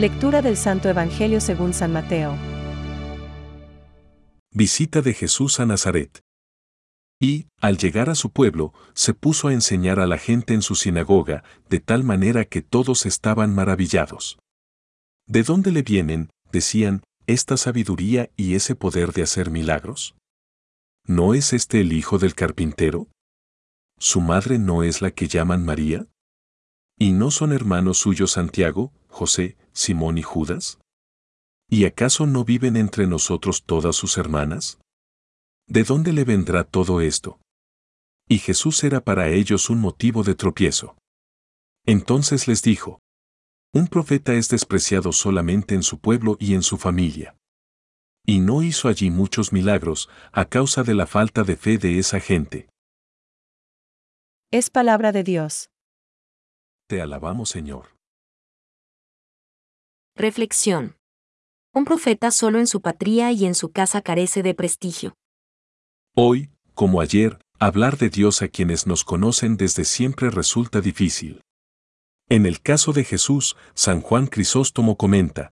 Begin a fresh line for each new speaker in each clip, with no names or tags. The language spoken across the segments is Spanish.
Lectura del Santo Evangelio según San Mateo.
Visita de Jesús a Nazaret. Y, al llegar a su pueblo, se puso a enseñar a la gente en su sinagoga, de tal manera que todos estaban maravillados. ¿De dónde le vienen, decían, esta sabiduría y ese poder de hacer milagros? ¿No es este el hijo del carpintero? ¿Su madre no es la que llaman María? ¿Y no son hermanos suyos Santiago, José, Simón y Judas? ¿Y acaso no viven entre nosotros todas sus hermanas? ¿De dónde le vendrá todo esto? Y Jesús era para ellos un motivo de tropiezo. Entonces les dijo, Un profeta es despreciado solamente en su pueblo y en su familia. Y no hizo allí muchos milagros a causa de la falta de fe de esa gente.
Es palabra de Dios.
Te alabamos Señor.
Reflexión. Un profeta solo en su patria y en su casa carece de prestigio.
Hoy, como ayer, hablar de Dios a quienes nos conocen desde siempre resulta difícil. En el caso de Jesús, San Juan Crisóstomo comenta,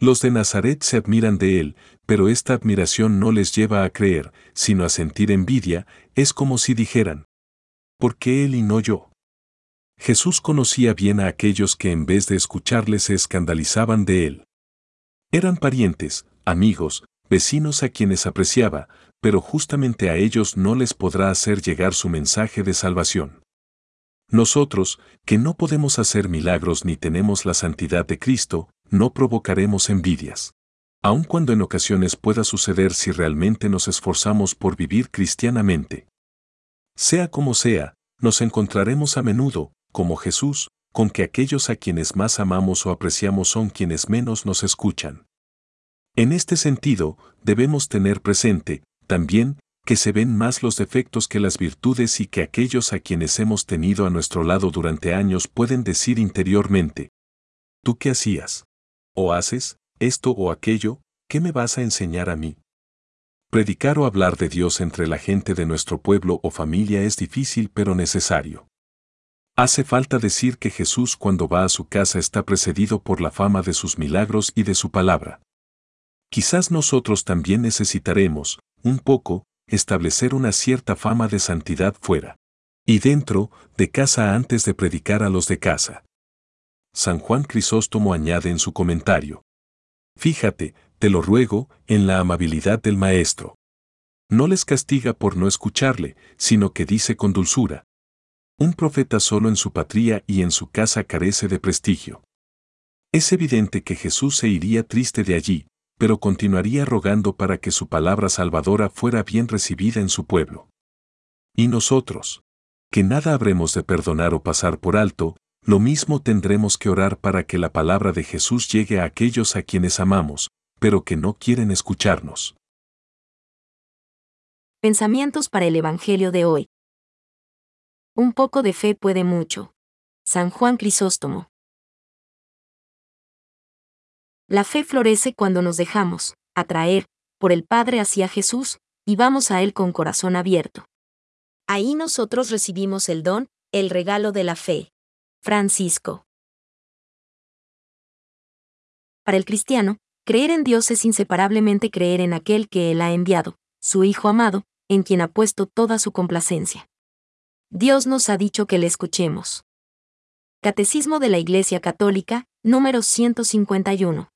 Los de Nazaret se admiran de él, pero esta admiración no les lleva a creer, sino a sentir envidia, es como si dijeran, ¿por qué él y no yo? Jesús conocía bien a aquellos que en vez de escucharle se escandalizaban de él. Eran parientes, amigos, vecinos a quienes apreciaba, pero justamente a ellos no les podrá hacer llegar su mensaje de salvación. Nosotros, que no podemos hacer milagros ni tenemos la santidad de Cristo, no provocaremos envidias. Aun cuando en ocasiones pueda suceder si realmente nos esforzamos por vivir cristianamente. Sea como sea, nos encontraremos a menudo, como Jesús, con que aquellos a quienes más amamos o apreciamos son quienes menos nos escuchan. En este sentido, debemos tener presente, también, que se ven más los defectos que las virtudes y que aquellos a quienes hemos tenido a nuestro lado durante años pueden decir interiormente, ¿tú qué hacías? ¿O haces esto o aquello? ¿Qué me vas a enseñar a mí? Predicar o hablar de Dios entre la gente de nuestro pueblo o familia es difícil pero necesario. Hace falta decir que Jesús cuando va a su casa está precedido por la fama de sus milagros y de su palabra. Quizás nosotros también necesitaremos, un poco, establecer una cierta fama de santidad fuera. Y dentro, de casa antes de predicar a los de casa. San Juan Crisóstomo añade en su comentario. Fíjate, te lo ruego, en la amabilidad del Maestro. No les castiga por no escucharle, sino que dice con dulzura, un profeta solo en su patria y en su casa carece de prestigio. Es evidente que Jesús se iría triste de allí, pero continuaría rogando para que su palabra salvadora fuera bien recibida en su pueblo. Y nosotros, que nada habremos de perdonar o pasar por alto, lo mismo tendremos que orar para que la palabra de Jesús llegue a aquellos a quienes amamos, pero que no quieren escucharnos.
Pensamientos para el Evangelio de hoy. Un poco de fe puede mucho. San Juan Crisóstomo. La fe florece cuando nos dejamos atraer por el Padre hacia Jesús y vamos a Él con corazón abierto. Ahí nosotros recibimos el don, el regalo de la fe. Francisco. Para el cristiano, creer en Dios es inseparablemente creer en aquel que Él ha enviado, su Hijo amado, en quien ha puesto toda su complacencia. Dios nos ha dicho que le escuchemos. Catecismo de la Iglesia Católica, número 151.